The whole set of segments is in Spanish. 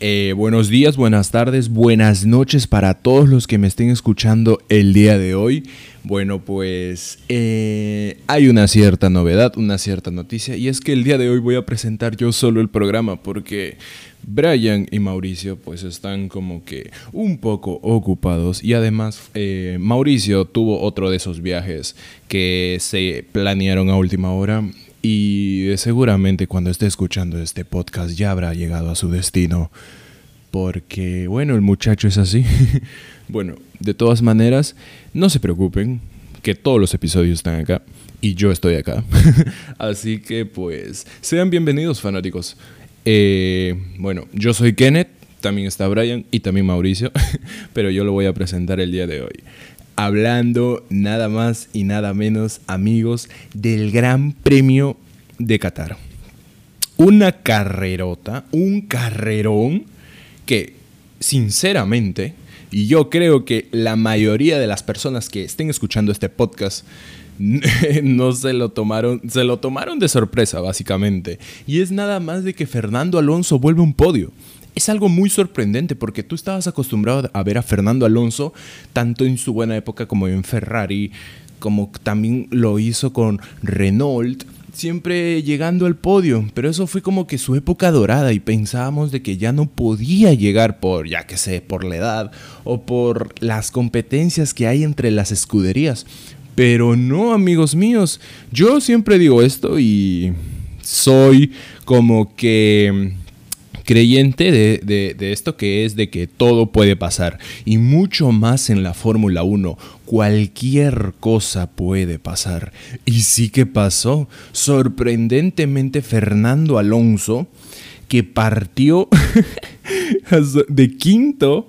Eh, buenos días, buenas tardes, buenas noches para todos los que me estén escuchando el día de hoy. Bueno, pues eh, hay una cierta novedad, una cierta noticia, y es que el día de hoy voy a presentar yo solo el programa porque Brian y Mauricio pues están como que un poco ocupados y además eh, Mauricio tuvo otro de esos viajes que se planearon a última hora y seguramente cuando esté escuchando este podcast ya habrá llegado a su destino. Porque, bueno, el muchacho es así. bueno, de todas maneras, no se preocupen, que todos los episodios están acá y yo estoy acá. así que, pues, sean bienvenidos, fanáticos. Eh, bueno, yo soy Kenneth, también está Brian y también Mauricio, pero yo lo voy a presentar el día de hoy hablando nada más y nada menos, amigos, del Gran Premio de Qatar. Una carrerota, un carrerón que, sinceramente, y yo creo que la mayoría de las personas que estén escuchando este podcast no se lo tomaron, se lo tomaron de sorpresa, básicamente. Y es nada más de que Fernando Alonso vuelve un podio es algo muy sorprendente porque tú estabas acostumbrado a ver a Fernando Alonso tanto en su buena época como en Ferrari, como también lo hizo con Renault, siempre llegando al podio, pero eso fue como que su época dorada y pensábamos de que ya no podía llegar por, ya que sé, por la edad o por las competencias que hay entre las escuderías. Pero no, amigos míos, yo siempre digo esto y soy como que creyente de, esto que es de que todo puede pasar y mucho más en la Fórmula 1. Cualquier cosa puede pasar. Y sí que pasó. Sorprendentemente Fernando Alonso, que partió de quinto,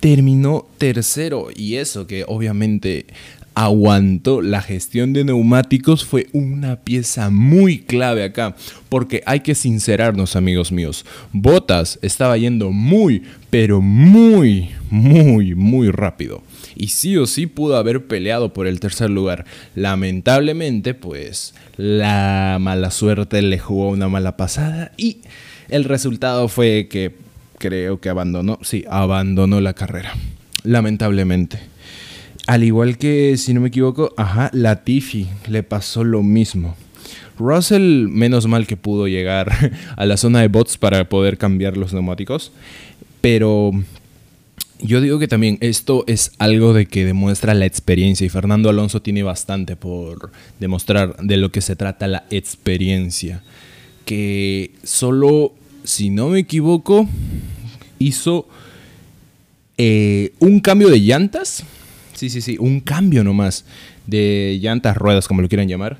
terminó tercero. Y eso que obviamente aguantó la gestión de neumáticos fue una pieza muy clave acá, porque hay que sincerarnos amigos míos, Botas estaba yendo muy, pero muy, muy, muy rápido. Y sí o sí pudo haber peleado por el tercer lugar. Lamentablemente, pues la mala suerte le jugó una mala pasada y el resultado fue que creo que abandonó, sí, abandonó la carrera. Lamentablemente. Al igual que, si no me equivoco, ajá, Latifi le pasó lo mismo. Russell, menos mal que pudo llegar a la zona de bots para poder cambiar los neumáticos. Pero yo digo que también esto es algo de que demuestra la experiencia y Fernando Alonso tiene bastante por demostrar de lo que se trata la experiencia. Que solo, si no me equivoco, hizo eh, un cambio de llantas Sí, sí, sí, un cambio nomás de llantas, ruedas, como lo quieran llamar.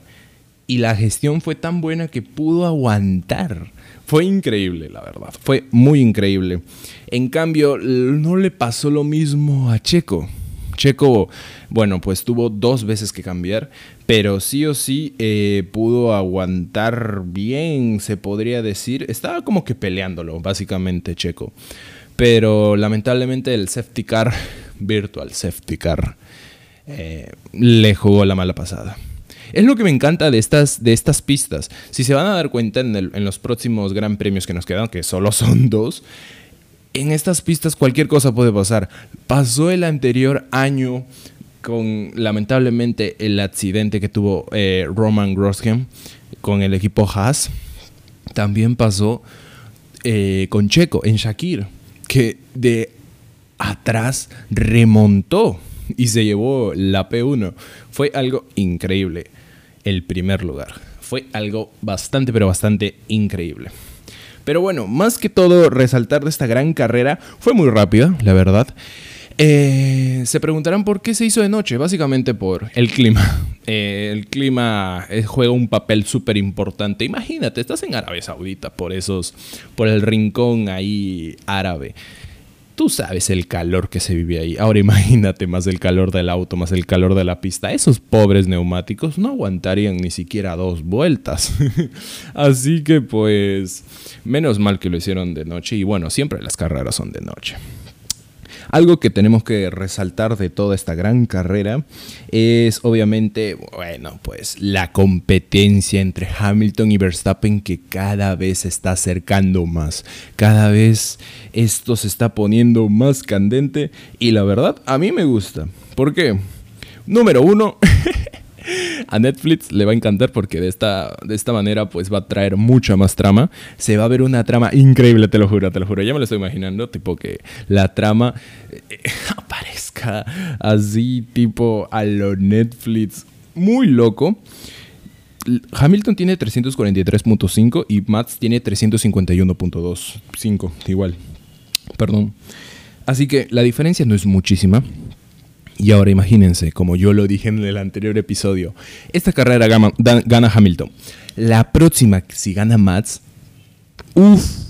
Y la gestión fue tan buena que pudo aguantar. Fue increíble, la verdad. Fue muy increíble. En cambio, no le pasó lo mismo a Checo. Checo, bueno, pues tuvo dos veces que cambiar, pero sí o sí eh, pudo aguantar bien, se podría decir. Estaba como que peleándolo, básicamente, Checo. Pero lamentablemente el safety car Virtual Safety Car eh, le jugó la mala pasada. Es lo que me encanta de estas, de estas pistas. Si se van a dar cuenta en, los próximos gran premios que nos quedan, que solo son dos, en estas pistas cualquier cosa puede pasar. Pasó el anterior año con lamentablemente el accidente que tuvo eh, Roman Grosjean con el equipo Haas. También pasó eh, con Checo en Shakir, que de atrás remontó y se llevó la P1. Fue algo increíble el primer lugar. Fue algo bastante, pero bastante increíble. Pero bueno, más que todo, resaltar de esta gran carrera fue muy rápida, la verdad. Eh, se preguntarán por qué se hizo de noche, básicamente por el clima. Eh, el clima eh, juega un papel súper importante. Imagínate, estás en Arabia Saudita, por esos, por el rincón ahí árabe Tú sabes el calor que se vive ahí. Ahora imagínate más el calor del auto, más el calor de la pista. Esos pobres neumáticos no aguantarían ni siquiera dos vueltas. Así que pues, menos mal que lo hicieron de noche. Y bueno, siempre las carreras son de noche. Algo que tenemos que resaltar de toda esta gran carrera es obviamente, bueno, pues la competencia entre Hamilton y Verstappen que cada vez se está acercando más. Cada vez esto se está poniendo más candente y la verdad a mí me gusta. ¿Por qué? Número uno. a Netflix le va a encantar porque de esta, de esta manera pues va a traer mucha más trama. Se va a ver una trama increíble, te lo juro, te lo juro. Ya me lo estoy imaginando, tipo que la trama eh, aparezca así, tipo a lo Netflix. Muy loco. Hamilton tiene 343.5 y Max tiene 351.25. Igual. Perdón. Así que la diferencia no es muchísima. Y ahora imagínense, como yo lo dije en el anterior episodio, esta carrera gana, Hamilton. La próxima, si gana Mats, uff,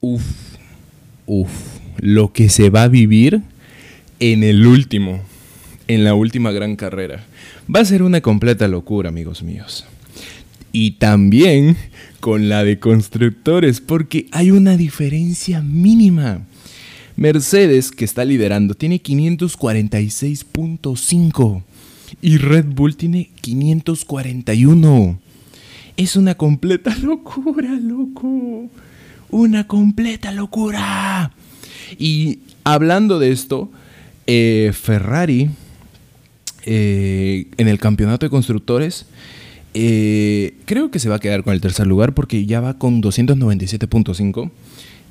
uff, uff, lo que se va a vivir en el último, en la última gran carrera. Va a ser una completa locura, amigos míos. Y también con la de constructores, porque hay una diferencia mínima. Mercedes, que está liderando, tiene 546.5 y Red Bull tiene 541. Es una completa locura, loco. Una completa locura. Y hablando de esto, eh, Ferrari eh, en el campeonato de constructores eh, creo que se va a quedar con el tercer lugar porque ya va con 297.5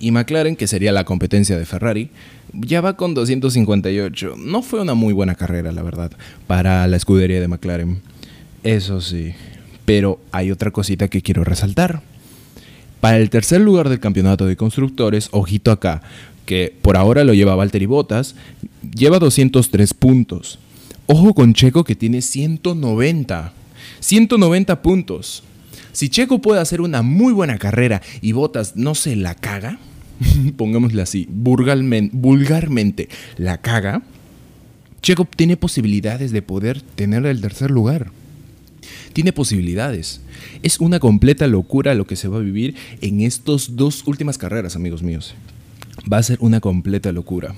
y McLaren, que sería la competencia de Ferrari, ya va con 258. No fue una muy buena carrera, la verdad, para la escudería de McLaren. Eso sí. Pero hay otra cosita que quiero resaltar. Para el tercer lugar del campeonato de constructores, ojito acá, que por ahora lo lleva Valtteri Bottas, lleva 203 puntos. Ojo con Checo que tiene 190. 190 puntos. Si Checo puede hacer una muy buena carrera y Bottas no se la caga, pongámosle así, vulgarmente, la caga, Checo tiene posibilidades de poder tener el tercer lugar. Tiene posibilidades. Es una completa locura lo que se va a vivir en estas dos últimas carreras, amigos míos. Va a ser una completa locura.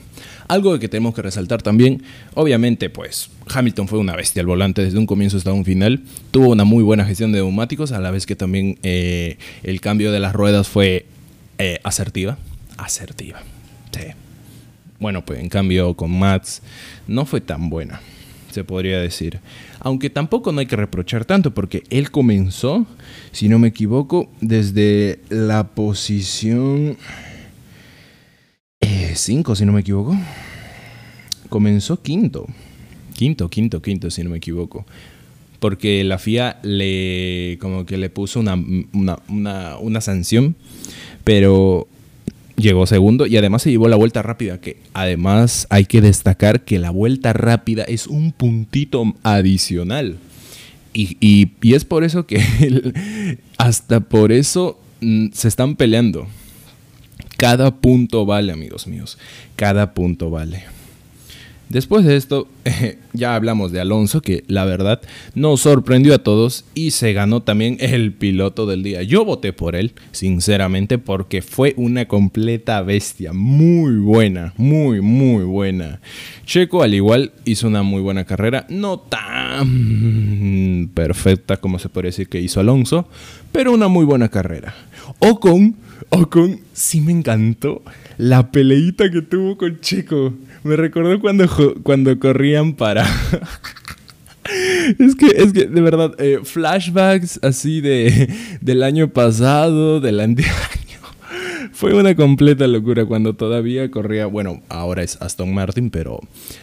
Algo que tenemos que resaltar también, obviamente, pues Hamilton fue una bestia al volante desde un comienzo hasta un final. Tuvo una muy buena gestión de neumáticos, a la vez que también eh, el cambio de las ruedas fue eh, asertiva asertiva. Sí. Bueno, pues en cambio con Mats no fue tan buena, se podría decir. Aunque tampoco no hay que reprochar tanto porque él comenzó, si no me equivoco, desde la posición 5, eh, si no me equivoco. Comenzó quinto. Quinto, quinto, quinto, si no me equivoco porque la FIA le como que le puso una, una, una, una sanción, pero llegó segundo y además se llevó la vuelta rápida, que además hay que destacar que la vuelta rápida es un puntito adicional. Y, es por eso que hasta por eso mm, se están peleando. Cada punto vale, amigos míos. Cada punto vale. Después de esto, ya hablamos de Alonso, que la verdad nos sorprendió a todos y se ganó también el piloto del día. Yo voté por él, sinceramente, porque fue una completa bestia. Muy buena, muy, muy buena. Checo, al igual, hizo una muy buena carrera. No tan perfecta como se puede decir que hizo Alonso, pero una muy buena carrera. Ocon, Ocon, sí me encantó la peleita que tuvo con Checo. Me recordó cuando, cuando corrían para... es que, es que, de verdad, eh, flashbacks así de, del año pasado, del año. Fue una completa locura cuando todavía corría, bueno, ahora es Aston Martin, pero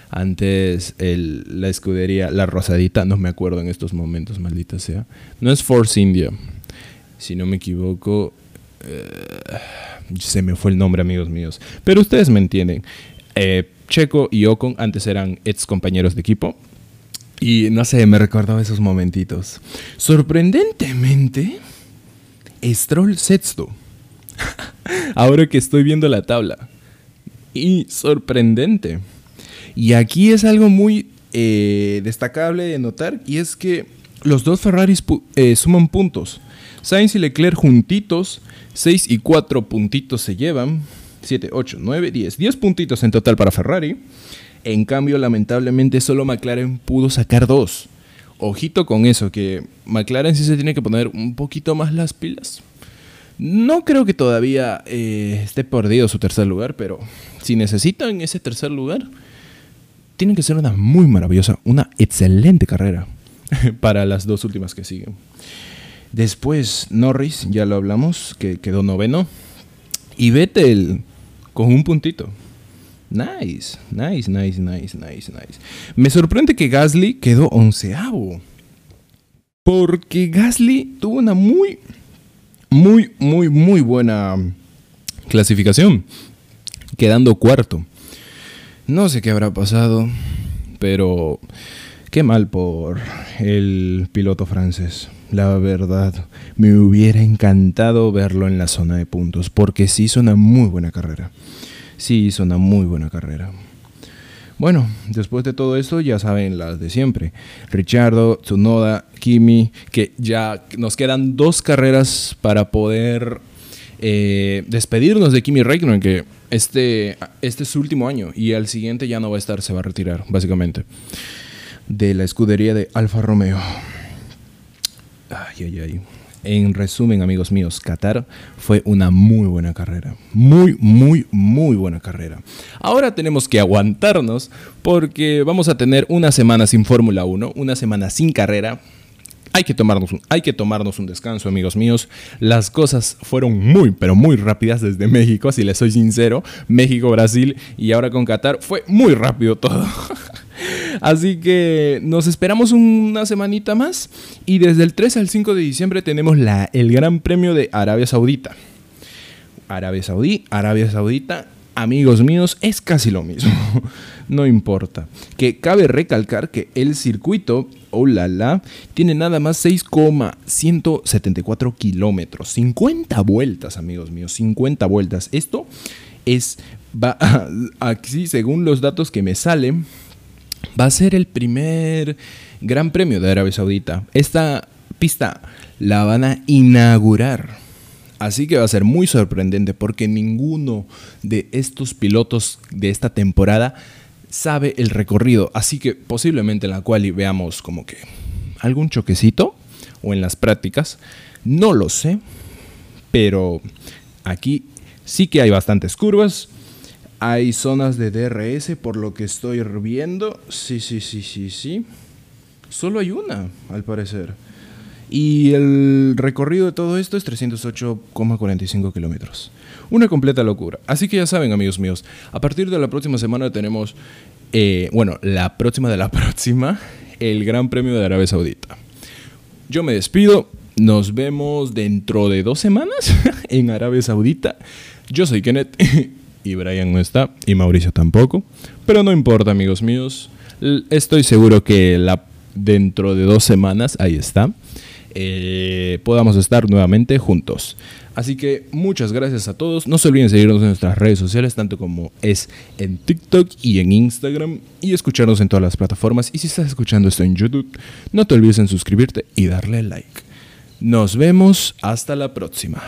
antes la escudería, la rosadita, no me acuerdo en estos momentos, maldita sea. No es Force India, si no me equivoco. Eh, se me fue el nombre, amigos míos. Pero ustedes me entienden. Eh, Checo y Ocon antes eran ex compañeros de equipo. Y no sé, me recordaba esos momentitos. Sorprendentemente, Stroll sexto. Ahora que estoy viendo la tabla. y sorprendente. Y aquí es algo muy eh, destacable de notar y es que los dos Ferraris suman puntos. Sainz y Leclerc juntitos, 6 y 4 puntitos se llevan. 7, 8, 9, 10. 10 puntitos en total para Ferrari. En cambio, lamentablemente, solo McLaren pudo sacar 2. Ojito con eso, que McLaren sí se tiene que poner un poquito más las pilas. No creo que todavía eh, esté perdido su tercer lugar, pero si necesitan ese tercer lugar, tienen que ser una muy maravillosa, una excelente carrera para las dos últimas que siguen. Después Norris, ya lo hablamos, que quedó noveno. Y Vettel con un puntito. Nice, nice, nice, nice, nice, nice. Me sorprende que Gasly quedó onceavo. Porque Gasly tuvo una muy, muy, muy, muy buena clasificación. Quedando cuarto. No sé qué habrá pasado, pero qué mal por el piloto francés. La verdad, me hubiera encantado verlo en la zona de puntos, porque sí hizo una muy buena carrera. Sí hizo una muy buena carrera. Bueno, después de todo esto ya saben las de siempre. Richardo, Tsunoda, Kimi, que ya nos quedan dos carreras para poder eh, despedirnos de Kimi Räikkönen, que este, este es su último año y al siguiente ya no va a estar, se va a retirar, básicamente, de la escudería de Alfa Romeo. Ay, ay, ay. En resumen, amigos míos, Qatar fue una muy buena carrera. Muy, muy, muy buena carrera. Ahora tenemos que aguantarnos porque vamos a tener una semana sin Fórmula 1, una semana sin carrera. Hay que, tomarnos un, hay que tomarnos un descanso, amigos míos. Las cosas fueron muy, pero muy rápidas desde México, si les soy sincero. México, Brasil y ahora con Qatar fue muy rápido todo. Así que nos esperamos una semanita más y desde el 3 al 5 de diciembre tenemos la, el Gran Premio de Arabia Saudita. Arabia Saudí, Arabia Saudita, amigos míos, es casi lo mismo. no importa. Que cabe recalcar que el circuito, oh la la, tiene nada más 6,174 kilómetros. 50 vueltas, amigos míos, 50 vueltas. Esto es, va, aquí según los datos que me salen, va a ser el primer Gran Premio de Arabia Saudita. Esta pista la van a inaugurar. Así que va a ser muy sorprendente porque ninguno de estos pilotos de esta temporada sabe el recorrido. Así que posiblemente en la cual veamos como que algún choquecito o en las prácticas. No lo sé. Pero aquí sí que hay bastantes curvas. Hay zonas de DRS por lo que estoy viendo. Sí, sí, sí, sí, sí. Solo hay una, al parecer. Y el recorrido de todo esto es 308,45 kilómetros. Una completa locura. Así que ya saben, amigos míos, a partir de la próxima semana tenemos, eh, bueno, la próxima de la próxima, el Gran Premio de Arabia Saudita. Yo me despido. Nos vemos dentro de dos semanas en Arabia Saudita. Yo soy Kenneth y Brian no está y Mauricio tampoco. Pero no importa, amigos míos. Estoy seguro que dentro de dos semanas, ahí está, eh, podamos estar nuevamente juntos. Así que muchas gracias a todos. No se olviden seguirnos en nuestras redes sociales, tanto como es en TikTok y en Instagram, y escucharnos en todas las plataformas. Y si estás escuchando esto en YouTube, no te olvides en suscribirte y darle like. Nos vemos hasta la próxima.